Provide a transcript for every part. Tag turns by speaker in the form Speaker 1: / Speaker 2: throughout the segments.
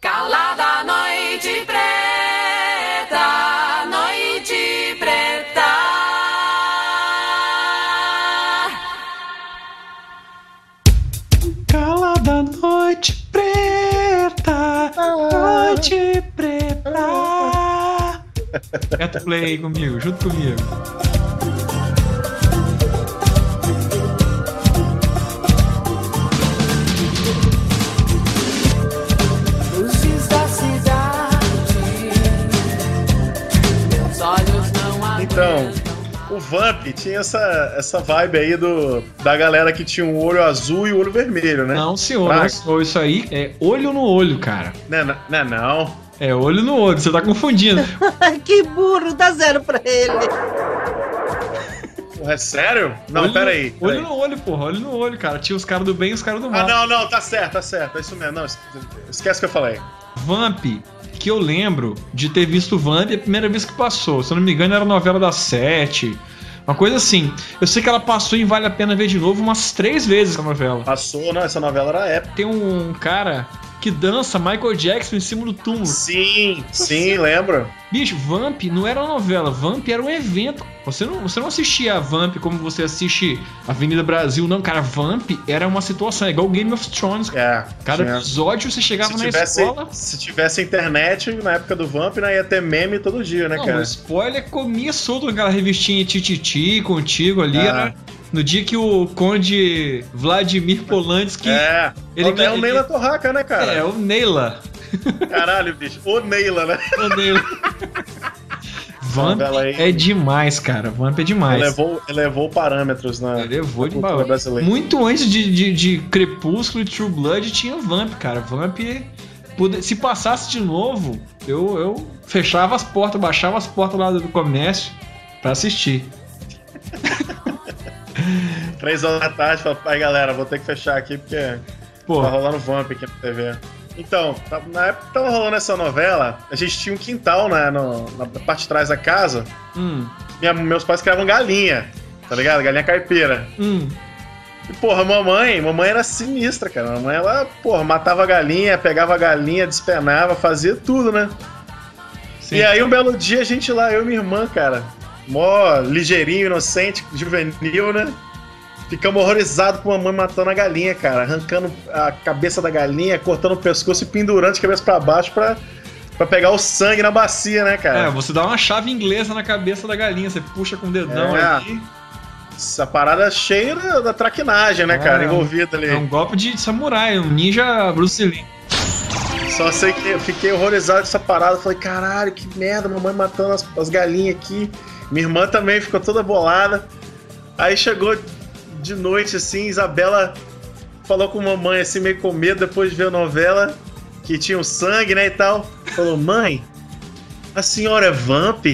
Speaker 1: Calada noite preta, noite preta.
Speaker 2: Calada noite preta, noite preta. Gato play comigo, junto comigo.
Speaker 3: Então, o Vamp tinha essa, essa vibe aí do, da galera que tinha um olho azul e o olho vermelho, né?
Speaker 2: Não, senhor,
Speaker 3: Pra-
Speaker 2: não, senhor, isso aí é olho no olho, cara.
Speaker 3: Não, não, não, não.
Speaker 2: É olho no olho, você tá confundindo.
Speaker 4: que burro, dá zero pra ele.
Speaker 3: É sério? Não,
Speaker 2: olho,
Speaker 3: peraí.
Speaker 2: Olho no olho, porra, olho no olho, cara. Tinha os caras do bem e os caras do
Speaker 3: Ah,
Speaker 2: mal.
Speaker 3: não, não, tá certo, tá certo. É isso mesmo. Não, es- esquece o que eu falei.
Speaker 2: Vamp, que eu lembro de ter visto Vamp a primeira vez que passou. Se eu não me engano, era novela das sete. Uma coisa assim. Eu sei que ela passou em Vale a Pena Ver de Novo umas três vezes essa novela.
Speaker 3: Passou, não, essa novela era épica.
Speaker 2: Tem um cara que dança Michael Jackson em cima do túmulo.
Speaker 3: Sim, sim, lembro.
Speaker 2: Bicho, Vamp não era uma novela, Vamp era um evento. Você não, você não assistia a Vamp como você assiste Avenida Brasil, não, cara. Vamp era uma situação, é igual Game of Thrones.
Speaker 3: É.
Speaker 2: Cada episódio você chegava
Speaker 3: se
Speaker 2: na
Speaker 3: tivesse,
Speaker 2: escola.
Speaker 3: se tivesse internet na época do Vamp, não ia ter meme todo dia, né,
Speaker 2: Não,
Speaker 3: cara?
Speaker 2: o spoiler comia solto naquela revistinha Tititi contigo ali.
Speaker 3: Ah.
Speaker 2: Era no dia que o Conde Vladimir Polanski.
Speaker 3: É.
Speaker 2: Ele-
Speaker 3: é o
Speaker 2: ele-
Speaker 3: Neila Torraca, né, cara?
Speaker 2: É, o Neila.
Speaker 3: Caralho, bicho. O Neila, né?
Speaker 2: O Neila. Vamp é demais, cara. Vamp é demais.
Speaker 3: Elevou, elevou parâmetros na,
Speaker 2: Elevou
Speaker 3: na
Speaker 2: de
Speaker 3: cultura
Speaker 2: bala.
Speaker 3: brasileira.
Speaker 2: Muito antes de, de, de Crepúsculo e True Blood tinha Vamp, cara. Vamp, se passasse de novo, eu, eu fechava as portas, baixava as portas lá do comércio pra assistir.
Speaker 3: Três horas da tarde, fala, pai, galera, vou ter que fechar aqui porque
Speaker 2: Pô,
Speaker 3: tá rolando Vamp aqui na TV. Então, tá- na época que tava rolando essa novela, a gente tinha um quintal, né, no- na parte de trás da casa.
Speaker 2: hum,
Speaker 3: Minha- meus pais criavam galinha, tá ligado? Galinha caipira.
Speaker 2: hum.
Speaker 3: E, porra, mamãe, mamãe era sinistra, cara. Mamãe, ela, porra, matava a galinha, pegava a galinha, despenava, fazia tudo, né?
Speaker 2: Sim.
Speaker 3: E aí, um belo dia, a gente lá, eu e minha irmã, cara, mó ligeirinho, inocente, juvenil, né? Ficamos horrorizados com a mamãe matando a galinha, cara. Arrancando a cabeça da galinha, cortando o pescoço e pendurando de cabeça pra baixo pra, pra pegar o sangue na bacia, né,
Speaker 2: É,
Speaker 3: cara?
Speaker 2: você dá uma chave inglesa na cabeça da galinha, você puxa com o dedão
Speaker 3: É.
Speaker 2: ali.
Speaker 3: Essa parada cheia da, da traquinagem, né,
Speaker 2: É,
Speaker 3: cara? Envolvida ali.
Speaker 2: É um golpe de samurai, um ninja Bruce Lee.
Speaker 3: Só sei que eu fiquei horrorizado com essa parada. Falei, caralho, que merda, mamãe matando as, as galinhas aqui. Minha irmã também ficou toda bolada. Aí chegou de noite, assim, Isabela falou com a mamãe, assim, meio com medo, depois de ver a novela, que tinha o sangue, né, e tal. Falou, mãe, a senhora é vamp?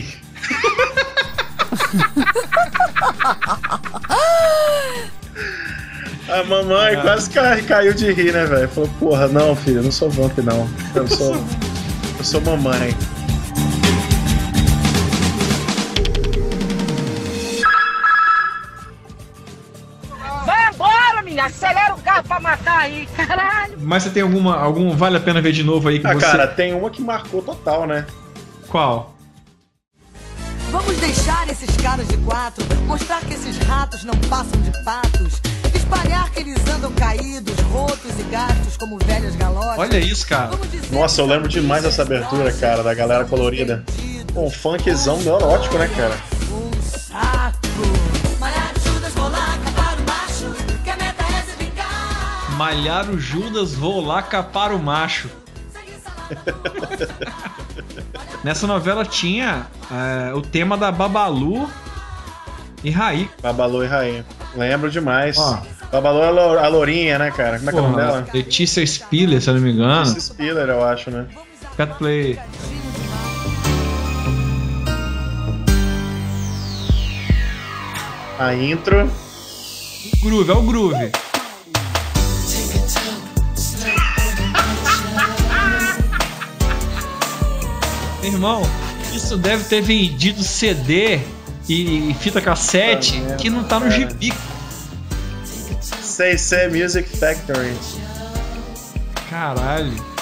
Speaker 3: A mamãe quase ca- caiu de rir, né, velho? Falou, porra, não, filho, eu não sou vamp, não. Eu sou. Eu sou mamãe.
Speaker 4: Aí. Caralho.
Speaker 2: Mas você tem alguma. algum vale a pena ver de novo aí que
Speaker 3: Ah,
Speaker 2: você.
Speaker 3: cara, tem uma que marcou total, né?
Speaker 2: Qual?
Speaker 5: Vamos deixar esses caras de quatro, mostrar que esses ratos não passam de patos, espalhar que eles andam caídos, rotos e gastos como velhas galochas.
Speaker 2: Olha isso, cara.
Speaker 3: Nossa, eu lembro demais dessa abertura, cara, da galera colorida. Um funkzão neurótico, né, cara?
Speaker 5: Um saco.
Speaker 1: Malhar o
Speaker 2: Judas, vou lá capar o macho. Nessa novela tinha é, o tema da Babalu e Raí.
Speaker 3: Babalu e Rainha. Lembro demais.
Speaker 2: Ó.
Speaker 3: Babalu é a lou- a lourinha, né, cara? Como é que é o nome dela?
Speaker 2: Letícia Spiller, se eu não me engano.
Speaker 3: Esse Spiller, eu acho, né?
Speaker 2: Cat Play.
Speaker 3: A intro.
Speaker 2: Groove, é o groove. Irmão, isso deve ter vendido CD e fita cassete
Speaker 3: Puta
Speaker 2: que não tá no gibi.
Speaker 3: CC Music Factory.
Speaker 2: Caralho.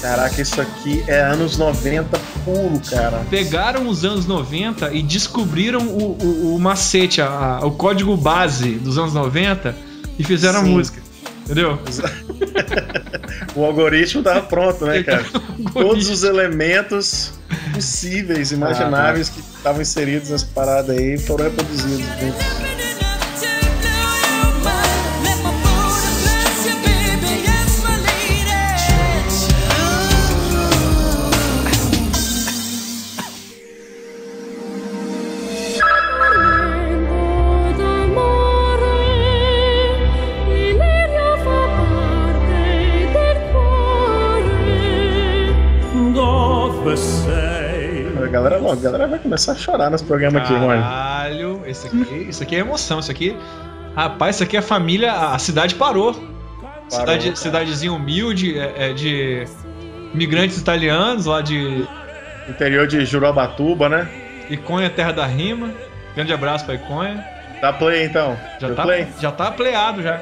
Speaker 3: Caraca, isso aqui é anos 90 puro, cara.
Speaker 2: Pegaram os anos 90 e descobriram o, o, o macete, a- a- o código base dos anos 90 e fizeram a
Speaker 3: Sim.
Speaker 2: música. Entendeu?
Speaker 3: O algoritmo tava pronto, né, cara? Todos os elementos possíveis, imagináveis que estavam inseridos nessa parada aí foram reproduzidos. juntos. Começar a chorar nos programas aqui, mano.
Speaker 2: Caralho, esse aqui, isso aqui é emoção, isso aqui. Rapaz, isso aqui é família. A cidade parou. Cidade,
Speaker 3: cara.
Speaker 2: cidadezinha humilde, é, é de imigrantes italianos lá de
Speaker 3: Interior de Jurobatuba, né?
Speaker 2: Iconha, terra da rima. Grande abraço pra Iconha.
Speaker 3: Dá play então.
Speaker 2: Já
Speaker 3: Deu
Speaker 2: tá,
Speaker 3: play?
Speaker 2: já tá playado já.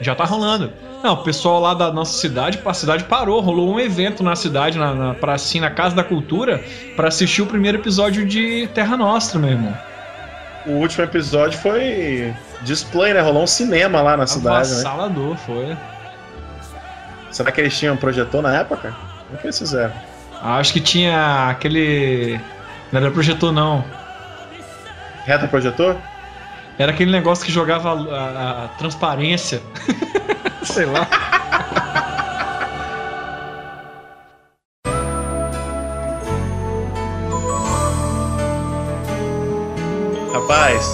Speaker 2: Já tá rolando. Não, o pessoal lá da nossa cidade, a cidade parou, rolou um evento na cidade, na, na pracinha, na Casa da Cultura, pra assistir o primeiro episódio de Terra Nostra, meu irmão.
Speaker 3: O último episódio foi display, né? Rolou um cinema lá na cidade, né?
Speaker 2: Avassalador, foi.
Speaker 3: Será que eles tinham projetor na época? O que eles fizeram?
Speaker 2: Acho que tinha aquele. Não era projetor, não.
Speaker 3: Reta projetor?
Speaker 2: Era aquele negócio que jogava a, a- a transparência. Sei lá.
Speaker 3: Rapaz.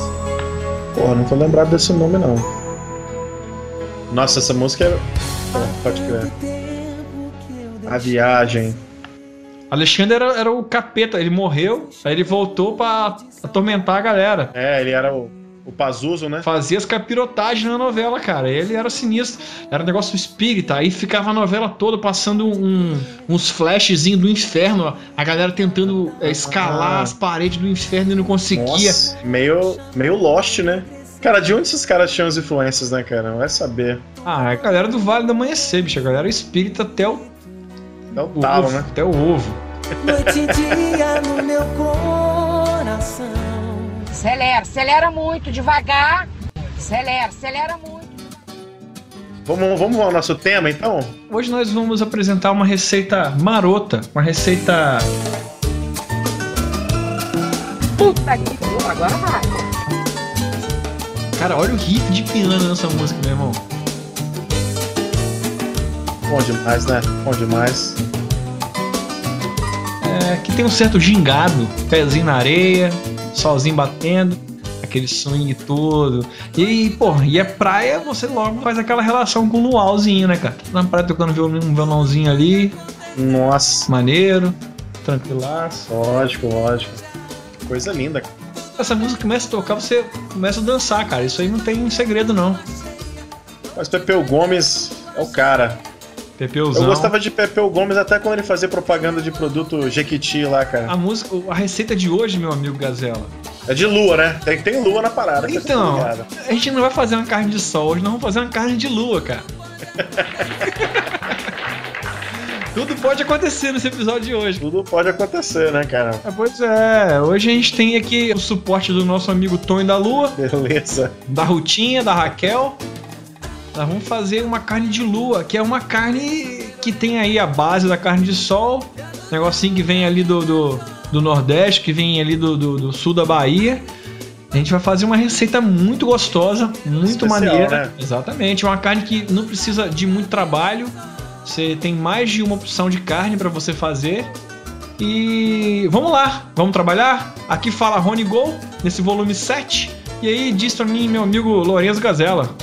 Speaker 3: Porra, não tô lembrado desse nome não. Nossa, essa música é. Pô, Pode crer. A viagem.
Speaker 2: Alexandre era, era o capeta, ele morreu, aí ele voltou pra atormentar a galera.
Speaker 3: É, ele era o, o Pazuzu, né?
Speaker 2: Fazia as capirotagens na novela, cara. Ele era sinistro. Era um negócio espírita. Aí ficava a novela toda passando um- uns flashzinhos do inferno. A galera tentando é, escalar
Speaker 3: Ah.
Speaker 2: as paredes do inferno e não conseguia.
Speaker 3: Nossa, meio, meio Lost, né? Cara, de onde esses caras tinham as influências, né, cara? Vai saber.
Speaker 2: Ah, a galera do Vale do Amanhecer, bicho. A galera espírita até o,
Speaker 3: o
Speaker 2: o
Speaker 3: talo,
Speaker 2: ovo.
Speaker 3: né?
Speaker 2: Até o ovo.
Speaker 5: Noite e dia no meu coração.
Speaker 4: Acelera, acelera muito, devagar. Acelera, acelera muito.
Speaker 3: Vamos, vamos ao nosso tema, então?
Speaker 2: Hoje nós vamos apresentar uma receita marota. Uma receita.
Speaker 4: Puta que pariu, agora vai.
Speaker 2: Cara, olha o riff de piano nessa música, meu irmão.
Speaker 3: Bom demais, né? Bom demais.
Speaker 2: É, que tem um certo gingado, pezinho na areia, solzinho batendo, aquele swing todo. E, pô, e é praia, você logo faz aquela relação com o luauzinho, né, cara? Na praia tocando violão- um violãozinho ali,
Speaker 3: Nossa,
Speaker 2: maneiro, tranquilaço.
Speaker 3: lógico, lógico. Coisa linda. cara.
Speaker 2: Essa música começa a tocar, você começa a dançar, cara. Isso aí não tem segredo, não.
Speaker 3: Mas Pepeu Gomes é o cara.
Speaker 2: Pepeuzão.
Speaker 3: Eu gostava de Pepeu Gomes até quando ele fazia propaganda de produto Jequiti lá, cara.
Speaker 2: A música, a receita de hoje, meu amigo Gazela.
Speaker 3: É de lua, né? Tem, tem lua na parada. tô
Speaker 2: Então, a gente não vai fazer uma carne de sol, hoje nós vamos fazer uma carne de lua, cara. Tudo pode acontecer nesse episódio de hoje.
Speaker 3: Tudo pode acontecer, né, cara?
Speaker 2: É, pois é, hoje a gente tem aqui o suporte do nosso amigo Tony da Lua,
Speaker 3: Beleza.
Speaker 2: da Rutinha, da Raquel. Nós vamos fazer uma carne de lua, que é uma carne que tem aí a base da carne de sol, negocinho que vem ali do, do, do Nordeste, que vem ali do, do, do sul da Bahia. A gente vai fazer uma receita muito gostosa, muito
Speaker 3: Especial,
Speaker 2: maneira.
Speaker 3: né?
Speaker 2: Exatamente, uma carne que não precisa de muito trabalho. Você tem mais de uma opção de carne para você fazer. E vamos lá, vamos trabalhar? Aqui fala Rony Gol, nesse volume 7. E aí diz pra mim, meu amigo Lourenço Gazela.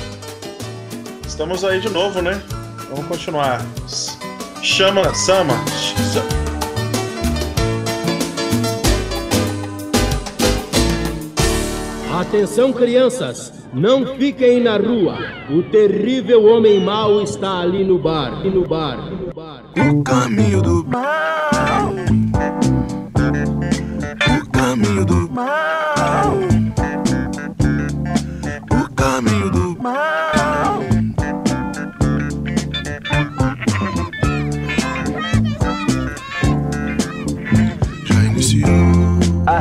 Speaker 3: Estamos aí de novo, né? Vamos continuar. Chama, Sama.
Speaker 6: Atenção, crianças! Não fiquem na rua. O terrível homem mau está ali no bar. No bar. No bar.
Speaker 7: O caminho do mal. O caminho do mal. O caminho do mal.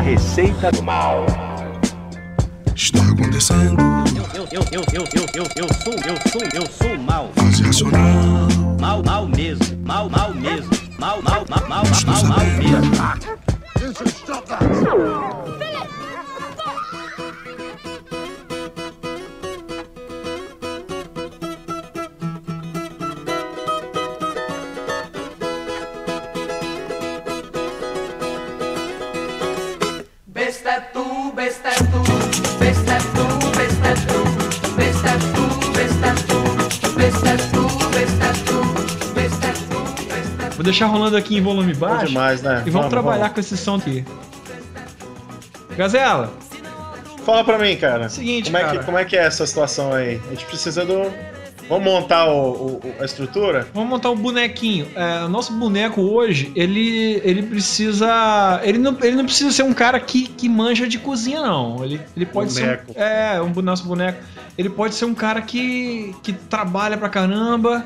Speaker 8: Receita do mal.
Speaker 7: Está acontecendo.
Speaker 8: Eu, eu, eu, eu, eu, eu, eu sou, eu sou, eu sou mal.
Speaker 7: Fase racional.
Speaker 8: Mal, mal mesmo. Mal, mal mesmo. Mal, mal, mal, mal, mal, mal mesmo.
Speaker 2: Vou deixar rolando aqui em volume baixo.
Speaker 3: demais, né?
Speaker 2: E vamos, trabalhar com esse som aqui. Gazela,
Speaker 3: Fala pra mim, cara.
Speaker 2: Seguinte,
Speaker 3: como é,
Speaker 2: cara.
Speaker 3: que, como é que é essa situação aí? A gente precisa do. Vamos montar o, o- o- a estrutura?
Speaker 2: vamos montar um bonequinho. É, o nosso boneco hoje, ele, ele precisa. Ele não, ele não precisa ser um cara que, que manja de cozinha, não. Ele, ele pode
Speaker 3: Boneco.
Speaker 2: ser. Um, é, um, nosso boneco. Ele pode ser um cara que, que trabalha pra caramba,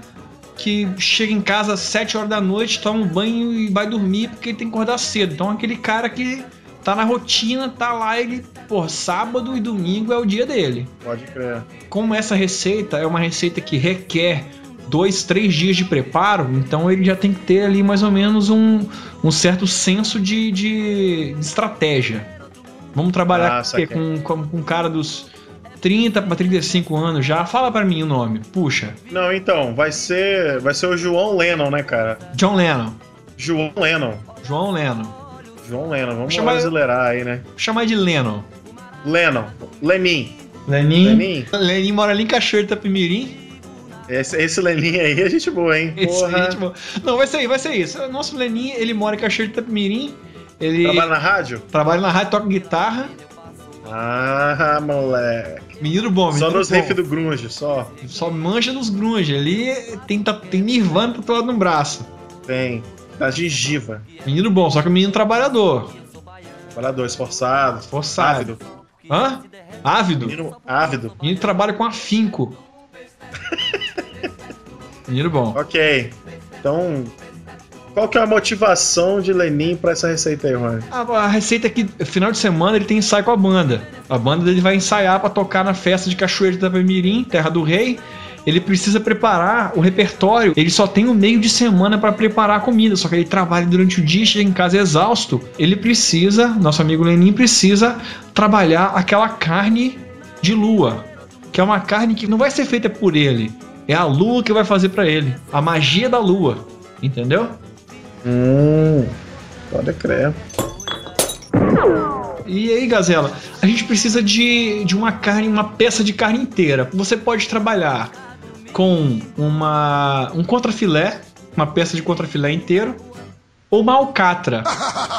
Speaker 2: que chega em casa às 7 horas da noite, toma um banho e vai dormir porque ele tem que acordar cedo. Então, aquele cara que tá na rotina, tá lá, ele. Pô, sábado e domingo é o dia dele.
Speaker 3: Pode crer.
Speaker 2: como essa receita é uma receita que requer dois, três dias de preparo, então ele já tem que ter ali mais ou menos um, um certo senso de, de- de estratégia. Vamos trabalhar
Speaker 3: Ah,
Speaker 2: com, com, com um cara dos 30 para 35 anos já. Fala pra mim o nome. Puxa.
Speaker 3: Não, então, vai ser. Vai ser o João Lennon, né, cara?
Speaker 2: John Lennon.
Speaker 3: João Lennon.
Speaker 2: João Lennon.
Speaker 3: João Lennon, vamos
Speaker 2: Chama-
Speaker 3: brasileirar aí, né?
Speaker 2: Chamar de Lennon.
Speaker 3: Lennon. Lenin.
Speaker 2: Lenin.
Speaker 3: Lenin.
Speaker 2: Lenin mora ali em Cachoeiro de Itapemirim.
Speaker 3: Esse, esse Lenin aí é gente boa, hein?
Speaker 2: Esse
Speaker 3: Porra.
Speaker 2: aí, tipo, Não, vai ser, vai ser isso. Nosso Lenin, ele mora em Cachoeiro de Itapemirim. Ele
Speaker 3: Trabalha na rádio?
Speaker 2: trabalha na rádio, toca guitarra.
Speaker 3: Ah, moleque.
Speaker 2: Menino bom, menino
Speaker 3: Só nos riffs do Grunge, só.
Speaker 2: Só manja nos grunge. Ali tem, tá- tem Nirvana tatuado no braço.
Speaker 3: Tem. Da gengiva.
Speaker 2: Menino bom, só que menino trabalhador.
Speaker 3: Trabalhador, esforçado.
Speaker 2: Forçado.
Speaker 3: Ávido.
Speaker 2: Hã? Ávido.
Speaker 3: Menino ávido.
Speaker 2: Menino trabalha com afinco. menino bom.
Speaker 3: Ok. Então, qual que é a motivação de Lenin pra essa receita aí, Rony?
Speaker 2: A, a receita é que, final de semana, ele tem ensaio com a banda. A banda dele vai ensaiar pra tocar na festa de Cachoeiro de Itapemirim, Terra do Rei. Ele precisa preparar o repertório. Ele só tem um meio de semana pra preparar a comida. Só que ele trabalha durante o dia, chega em casa exausto. Ele precisa, nosso amigo Lenin precisa trabalhar aquela carne de lua, que é uma carne que não vai ser feita por ele. É a lua que vai fazer pra ele. A magia da lua, entendeu?
Speaker 3: Hum. Pode crer.
Speaker 2: E aí, Gazela, a gente precisa de, de uma carne, uma peça de carne inteira. Você pode trabalhar com uma um contrafilé, uma peça de contrafilé inteiro, ou uma alcatra.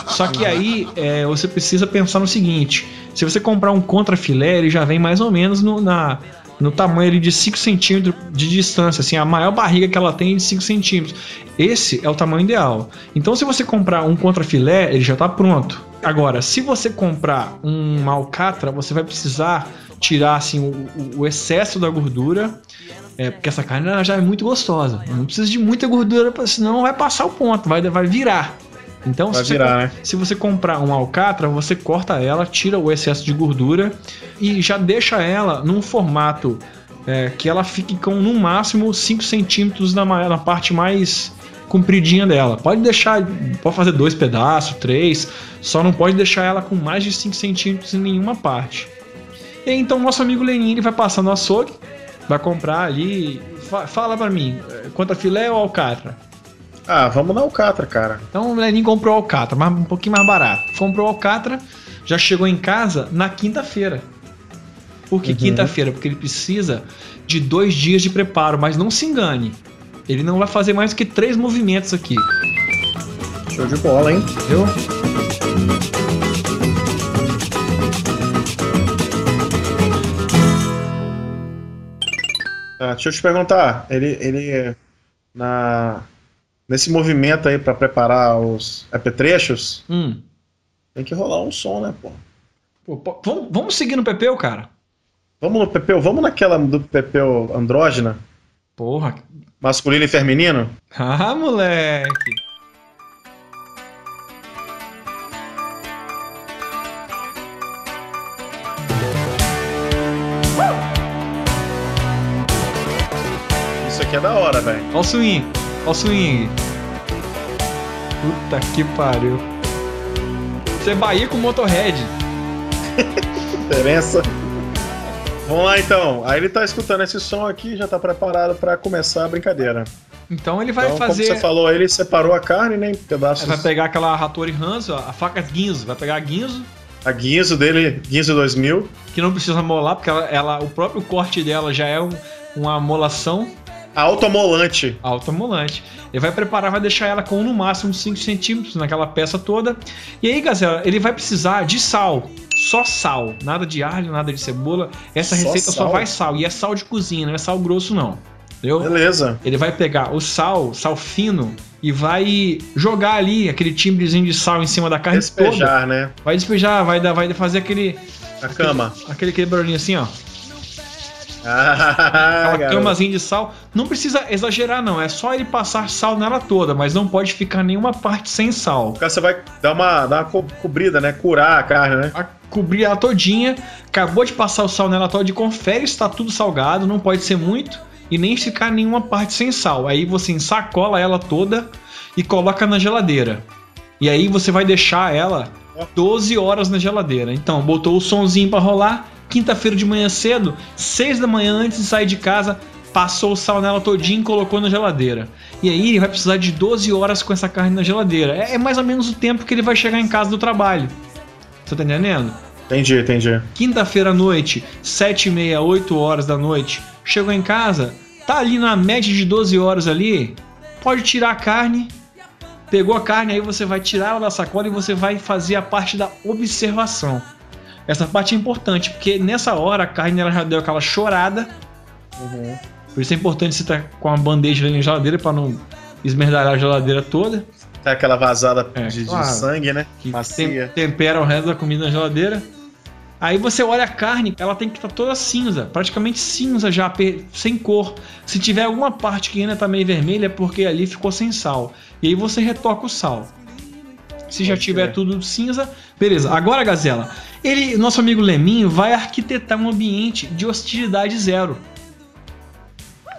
Speaker 2: Só que aí é, você precisa pensar no seguinte: se você comprar um contrafilé, ele já vem mais ou menos no, na, no tamanho ali de 5 centímetros de distância. Assim, a maior barriga que ela tem é de 5 centímetros. Esse é o tamanho ideal. Então, se você comprar um contrafilé, ele já está pronto. Agora, se você comprar uma alcatra, você vai precisar tirar assim, o, o- excesso da gordura. É, porque essa carne já é muito gostosa. Não precisa de muita gordura, senão vai passar o ponto, vai, vai virar. Então,
Speaker 3: Vai
Speaker 2: se,
Speaker 3: virar,
Speaker 2: você,
Speaker 3: né?
Speaker 2: se você comprar uma alcatra, você corta ela, tira o excesso de gordura e já deixa ela num formato é, que ela fique com no máximo 5 centímetros na, na parte mais compridinha dela. Pode deixar, pode fazer dois pedaços, três, só não pode deixar ela com mais de 5 centímetros em nenhuma parte. E aí, então nosso amigo Lenin ele vai passar no açougue, vai comprar ali. fa- fala pra mim, é, quanto a filé ou alcatra?
Speaker 3: Ah, vamos na Alcatra, cara.
Speaker 2: Então o Lenin comprou alcatra, mas um pouquinho mais barato. Comprou alcatra, já chegou em casa na quinta-feira. Por que quinta-feira? Porque ele precisa de dois dias de preparo, mas não se engane. Ele não vai fazer mais do que três movimentos aqui.
Speaker 3: Show de bola, hein?
Speaker 2: Viu?
Speaker 3: Ah, deixa eu te perguntar, ele, ele na nesse movimento aí para preparar os apetrechos,
Speaker 2: hum.
Speaker 3: tem que rolar um som, né, pô?
Speaker 2: pô, pô vamos, vamos seguir no Pepeu, cara?
Speaker 3: Vamos no Pepeu, vamos naquela do Pepeu andrógena?
Speaker 2: Porra.
Speaker 3: Masculino e feminino?
Speaker 2: Ah, moleque.
Speaker 3: Isso aqui é da hora, velho.
Speaker 2: Olha o swing. Olha o swing. Puta que pariu. Você é Bahia com Motorhead.
Speaker 3: Diferença. Vamos lá então. Aí ele tá escutando esse som aqui, já tá preparado pra começar a brincadeira.
Speaker 2: Então ele vai
Speaker 3: então,
Speaker 2: fazer.
Speaker 3: como você falou, ele separou a carne, né, em pedaços.
Speaker 2: Vai pegar aquela Hattori Hanzo, a faca Guinzo. Vai pegar a Guinzo,
Speaker 3: A guinzo dele, guinzo 2000.
Speaker 2: que não precisa molar, porque ela, ela- o próprio corte dela já é um- uma molação
Speaker 3: Automolante.
Speaker 2: automolante. Ele vai preparar, vai deixar ela com no máximo 5 centímetros naquela peça toda. E aí, Gazela, ele vai precisar de sal. Só sal. Nada de alho, nada de cebola. Essa
Speaker 3: Só
Speaker 2: receita só
Speaker 3: sal?
Speaker 2: vai sal. E é sal de cozinha, não é sal grosso, não. Entendeu?
Speaker 3: Beleza.
Speaker 2: Ele vai pegar o sal, sal fino, e vai jogar ali aquele timbrezinho de sal em cima da carne toda.
Speaker 3: Despejar, né?
Speaker 2: Vai despejar, vai, dar, vai fazer aquele.
Speaker 3: A cama.
Speaker 2: Aquele, aquele barulhinho assim, ó.
Speaker 3: Ah,
Speaker 2: Aquela camazinha de sal. Não precisa exagerar, não. É só ele passar sal nela toda, mas não pode ficar nenhuma parte sem sal.
Speaker 3: Porque Você vai dar uma, dar uma co- cobrida, né? Curar a carne, né?
Speaker 2: Vai cobrir ela todinha. Acabou de passar o sal nela toda e confere se está tudo salgado. Não pode ser muito e nem ficar nenhuma parte sem sal. Aí você ensacola ela toda e coloca na geladeira. E aí você vai deixar ela 12 horas na geladeira. Então, botou o sonzinho para rolar. Quinta-feira de manhã cedo, 6 da manhã antes de sair de casa, passou o sal nela todinho e colocou na geladeira. E aí ele vai precisar de 12 horas com essa carne na geladeira. É, é mais ou menos o tempo que ele vai chegar em casa do trabalho. Você tá entendendo?
Speaker 3: Entendi, entendi.
Speaker 2: Quinta-feira à noite, 7 e meia, 8 horas da noite, chegou em casa, tá ali na média de 12 horas ali, pode tirar a carne, pegou a carne, aí você vai tirar ela da sacola e você vai fazer a parte da observação. Essa parte é importante, porque nessa hora a carne ela já deu aquela chorada, por isso é importante você estar com a bandeja ali na geladeira para não esmerdalhar a geladeira toda.
Speaker 3: Tá aquela vazada
Speaker 2: É,
Speaker 3: de, de
Speaker 2: claro.
Speaker 3: sangue, né?
Speaker 2: que
Speaker 3: Macia.
Speaker 2: tem- tempera o resto da comida na geladeira. Aí você olha a carne, ela tem que estar toda cinza, praticamente cinza já, sem cor. Se tiver alguma parte que ainda tá meio vermelha é porque ali ficou sem sal. E aí você retoca o sal. Se já tiver tudo cinza, beleza. Agora, Gazela, ele, nosso amigo Leminho vai arquitetar um ambiente de hostilidade zero.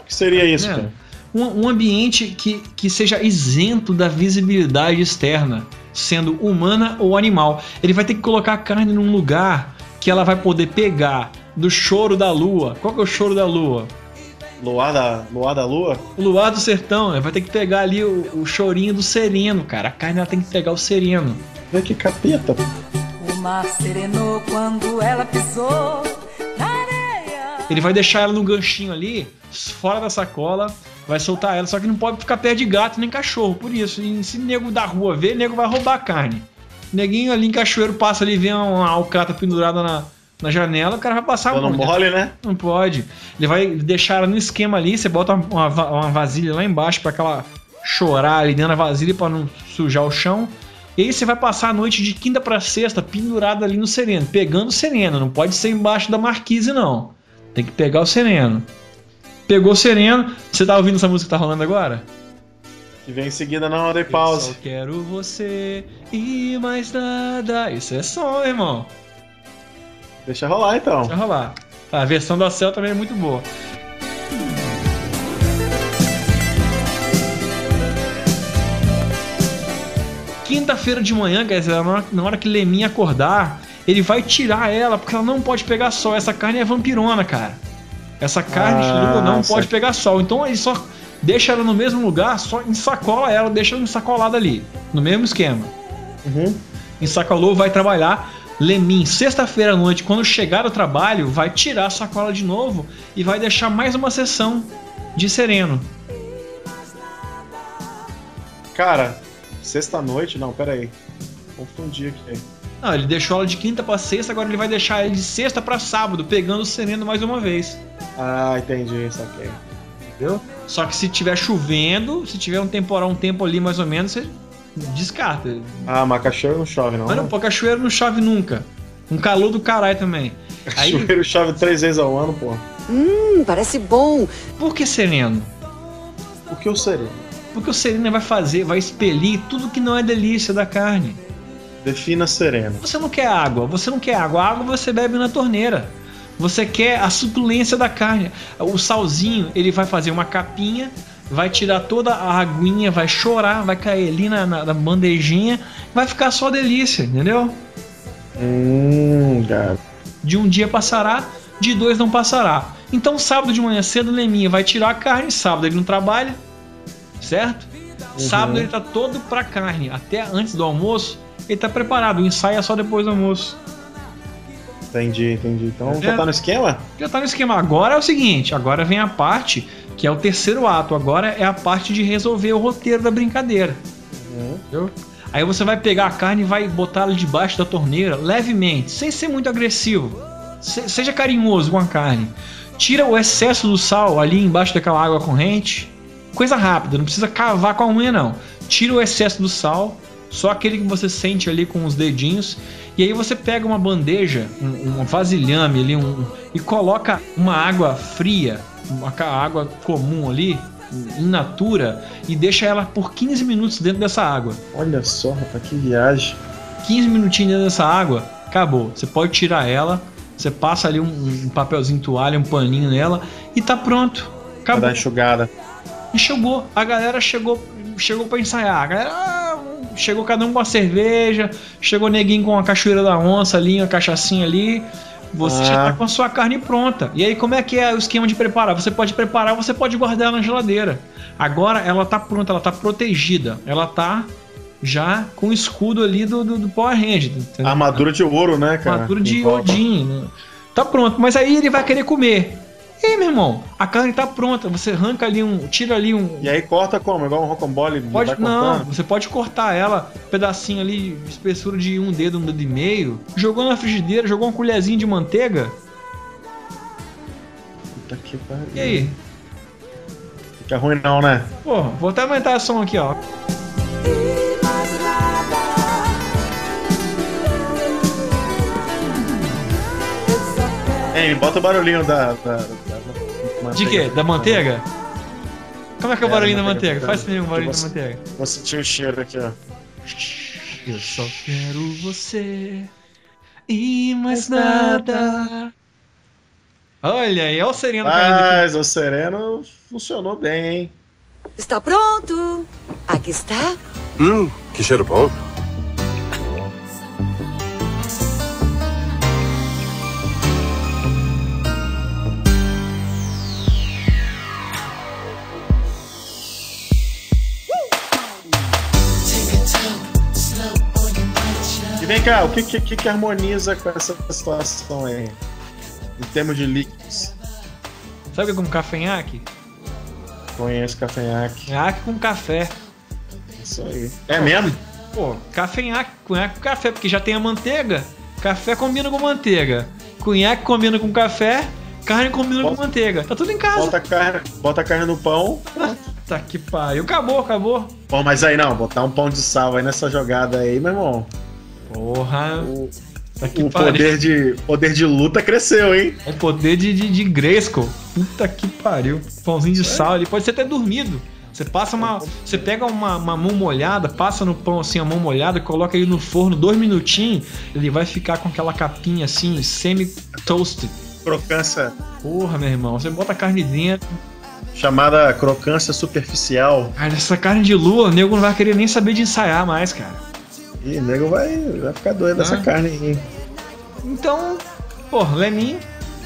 Speaker 3: O que seria isso,
Speaker 2: É.
Speaker 3: cara?
Speaker 2: Um, um ambiente que, que seja isento da visibilidade externa, sendo humana ou animal. Ele vai ter que colocar a carne num lugar que ela vai poder pegar do choro da lua. Qual que é o choro da lua?
Speaker 3: Luar da, luar da lua?
Speaker 2: O luar do sertão. Ele vai ter que pegar ali o, o chorinho do sereno, cara. A carne ela tem que pegar o sereno.
Speaker 3: Vê que capeta.
Speaker 5: O mar serenou quando ela pisou na areia.
Speaker 2: Ele vai deixar ela no ganchinho ali, fora da sacola, vai soltar ela. Só que não pode ficar perto de gato nem cachorro, por isso. E se nego da rua ver, nego vai roubar a carne. Neguinho ali em Cachoeiro passa ali, vê uma alcata pendurada na, na janela, o cara vai passar
Speaker 3: Dando
Speaker 2: onde?
Speaker 3: mole, né?
Speaker 2: Não pode. Ele vai deixar ela no esquema ali, você bota uma, uma va- uma vasilha lá embaixo pra aquela chorar ali dentro da vasilha pra não sujar o chão. E aí você vai passar a noite de quinta pra sexta pendurado ali no sereno, pegando o sereno. Não pode ser embaixo da marquise, não. Tem que pegar o sereno. Pegou o sereno. Você tá ouvindo essa música que tá rolando agora?
Speaker 3: Que vem em seguida não, dei
Speaker 2: Eu
Speaker 3: pause.
Speaker 2: só quero você e mais nada. Isso é som, irmão.
Speaker 3: Deixa rolar então.
Speaker 2: Deixa rolar. A versão da Cell também é muito boa. Quinta-feira de manhã, guys, na hora, na hora que Leminha acordar, ele vai tirar ela, porque ela não pode pegar sol. Essa carne é vampirona, cara. Essa carne
Speaker 3: Ah,
Speaker 2: não pode pegar sol. Então ele só deixa ela no mesmo lugar, só ensacola ela, deixa ela ensacolada ali. No mesmo esquema
Speaker 3: Uhum.
Speaker 2: ensacolou, vai trabalhar. Lemin, sexta-feira à noite, quando chegar do trabalho, vai tirar a sacola de novo e vai deixar mais uma sessão de sereno.
Speaker 3: Cara, sexta-noite? Não, pera aí. Confundi aqui.
Speaker 2: Não, ele deixou ela de quinta pra sexta, agora ele vai deixar ela de sexta pra sábado, pegando o sereno mais uma vez.
Speaker 3: Ah, entendi, saquei.
Speaker 2: Entendeu? Só que se tiver chovendo, se tiver um temporal, um tempo ali mais ou menos, você descarta.
Speaker 3: Ah, mas cachoeiro não chove, não.
Speaker 2: Mas não, pô, cachoeiro não chove nunca. Um calor do caralho também. Aí,
Speaker 3: Cachoeiro chove três vezes ao ano, pô.
Speaker 5: Hum, parece bom.
Speaker 2: por que sereno?
Speaker 3: O que eu serei?
Speaker 2: Porque o sereno vai fazer, vai expelir tudo que não é delícia da carne.
Speaker 3: Defina sereno.
Speaker 2: Você não quer água, você não quer água. A água você bebe na torneira. Você quer a suculência da carne. O salzinho, ele vai fazer uma capinha, vai tirar toda a aguinha, vai chorar, vai cair ali na, na, bandejinha, vai ficar só delícia, entendeu?
Speaker 3: Hum, cara.
Speaker 2: De um dia passará, de dois não passará. Então, sábado de manhã cedo, o Leminha vai tirar a carne, sábado ele não trabalha, certo? Sábado ele tá todo pra carne, até antes do almoço, ele tá preparado. O ensaio é só depois do almoço.
Speaker 3: Entendi, entendi. Então
Speaker 2: É.
Speaker 3: já tá no esquema?
Speaker 2: Já tá no esquema. Agora é o seguinte: agora vem a parte que é o terceiro ato. Agora é a parte de resolver o roteiro da brincadeira. Entendeu? Aí você vai pegar a carne e vai botar ela debaixo da torneira, levemente, sem ser muito agressivo. Se- seja carinhoso com a carne. Tira o excesso do sal ali embaixo daquela água corrente. Coisa rápida, não precisa cavar com a unha, não. Tira o excesso do sal, só aquele que você sente ali com os dedinhos. E aí você pega uma bandeja, um, um vasilhame ali, um, e coloca uma água fria, uma água comum ali, in natura, e deixa ela por 15 minutos dentro dessa água.
Speaker 3: Olha só, rapaz, que viagem.
Speaker 2: 15 minutinhos dentro dessa água, acabou. Você pode tirar ela, você passa ali um, um papelzinho toalha, um paninho nela e tá pronto.
Speaker 3: Pra
Speaker 2: Acabou.
Speaker 3: dar enxugada.
Speaker 2: E chegou, a galera chegou, chegou para ensaiar. A galera ah, chegou cada um com uma cerveja, chegou neguinho com uma cachoeira da onça ali, uma cachaçinha ali. Você já
Speaker 3: Ah.
Speaker 2: tá com a sua carne pronta. E aí, como é que é o esquema de preparar? Você pode preparar, você pode guardar ela na geladeira. Agora ela tá pronta, ela tá protegida. Ela tá já com o escudo ali do, do, do Power Ranger.
Speaker 3: Armadura de ouro, né, cara?
Speaker 2: Armadura de. Odin. né? Tá pronto, mas aí ele vai querer comer. E aí, meu irmão, a carne tá pronta. Você arranca ali um. Tira ali um.
Speaker 3: E aí corta como? Igual um rocambole?
Speaker 2: Pode, não,
Speaker 3: cortando?
Speaker 2: você pode cortar ela, um pedacinho ali, espessura de um dedo, um dedo e meio. Jogou na frigideira, jogou uma colherzinha de manteiga.
Speaker 3: Puta que pariu.
Speaker 2: E aí?
Speaker 3: Fica ruim não, né?
Speaker 2: Pô, vou até aumentar o som aqui, ó.
Speaker 3: Ei, bota o barulhinho da- da
Speaker 2: De quê? Da manteiga? Como é que é o
Speaker 3: É,
Speaker 2: barulhinho da
Speaker 3: manteiga
Speaker 2: manteiga?
Speaker 3: frita.
Speaker 2: Faz comigo o barulhinho da manteiga.
Speaker 3: Vou sentir o cheiro aqui, ó.
Speaker 2: Eu só quero você e mais nada. Olha aí, olha o sereno.
Speaker 3: Mas o sereno funcionou bem, hein?
Speaker 5: Está pronto? Aqui está.
Speaker 7: Hum, que cheiro bom.
Speaker 3: Cá, o que, que, que harmoniza com essa situação aí? Em termos de líquidos.
Speaker 2: Sabe como cafanhaque?
Speaker 3: Conheço cafanhaque.
Speaker 2: Conhaque com café.
Speaker 3: Isso aí. É mesmo?
Speaker 2: Pô, cafanhaque, conhaque com café, porque já tem a manteiga. Café combina com manteiga. Conhaque combina com café. Carne combina com
Speaker 3: Bota-
Speaker 2: manteiga. Tá tudo em casa.
Speaker 3: Bota a carne, bota a carne no pão.
Speaker 2: Tá que pariu. Acabou, acabou.
Speaker 3: Bom, mas aí não, botar um pão de sal aí nessa jogada aí, meu irmão.
Speaker 2: Porra.
Speaker 3: O,
Speaker 2: Tá que
Speaker 3: o poder de, poder de luta cresceu, hein?
Speaker 2: É poder de, de, de Grayskull. Puta que pariu. Pãozinho de sal ali. Pode ser até dormido. Você passa uma. Você pega uma, uma mão molhada, passa no pão assim, a mão molhada, coloca ele no forno dois minutinhos, ele vai ficar com aquela capinha assim, semi-toasted.
Speaker 3: Crocância.
Speaker 2: Porra, meu irmão. Você bota a carne dentro.
Speaker 3: Chamada crocância superficial.
Speaker 2: Cara, essa carne de lua, o nego não vai querer nem saber de ensaiar mais, cara.
Speaker 3: Ih, o nego vai, vai ficar doido dessa
Speaker 2: Ah.
Speaker 3: carne aí. hein?
Speaker 2: Então, pô, Leninho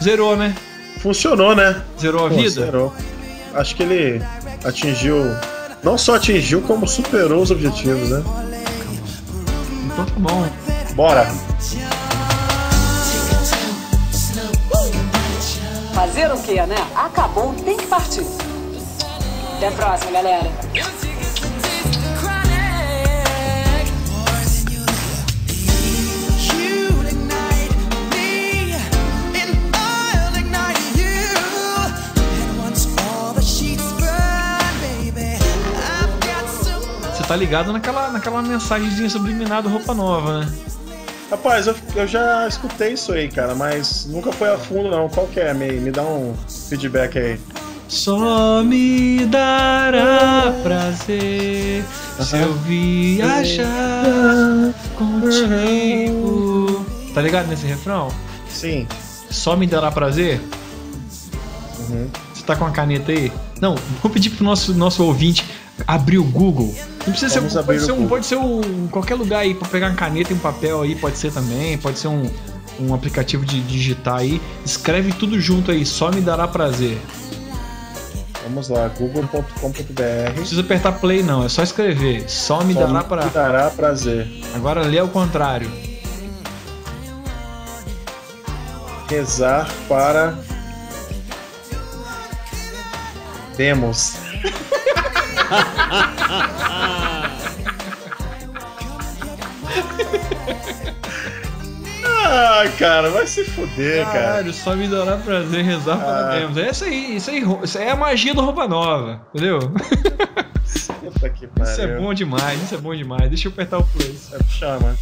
Speaker 2: zerou, né?
Speaker 3: Funcionou, né?
Speaker 2: Zerou a
Speaker 3: Pô,
Speaker 2: vida?
Speaker 3: zerou. Acho que ele atingiu. Não só atingiu, como superou os objetivos, né?
Speaker 2: Então tá bom.
Speaker 3: Bora!
Speaker 4: Fazer o quê, né? Acabou, tem que partir. Até a próxima, galera.
Speaker 2: Tá ligado naquela, naquela mensagenzinha subliminar do Roupa Nova, né?
Speaker 3: Rapaz, eu, eu já escutei isso aí, cara, mas nunca foi a fundo, não. Qual que é? Me, me dá um feedback aí.
Speaker 2: Só me dará prazer se eu viajar contigo. Tá ligado nesse refrão?
Speaker 3: Sim.
Speaker 2: Só me dará prazer?
Speaker 3: Uhum.
Speaker 2: Você tá com a caneta aí? Não, vou pedir pro nosso, nosso ouvinte abrir o Google. Não precisa
Speaker 3: Vamos
Speaker 2: ser, pode ser, um, pode ser um, qualquer lugar aí pra pegar uma caneta e um papel aí, pode ser também, pode ser um, um aplicativo de digitar aí. Escreve tudo junto aí, só me dará prazer.
Speaker 3: Vamos lá,
Speaker 2: Não
Speaker 3: google.com.br.
Speaker 2: precisa apertar play não, é só escrever. Só me dará
Speaker 3: Me
Speaker 2: pra.
Speaker 3: dará prazer.
Speaker 2: Agora lê ao contrário.
Speaker 3: Rezar para. Demos. Ah, cara, vai se fuder, cara.
Speaker 2: Caralho, só me dará prazer rezar para
Speaker 3: Ah.
Speaker 2: Deus. É isso aí, isso aí, isso aí é a magia do roupa nova, entendeu?
Speaker 3: Puta que pariu.
Speaker 2: Isso é bom demais, isso é bom demais. Deixa eu apertar o play.
Speaker 3: Chama.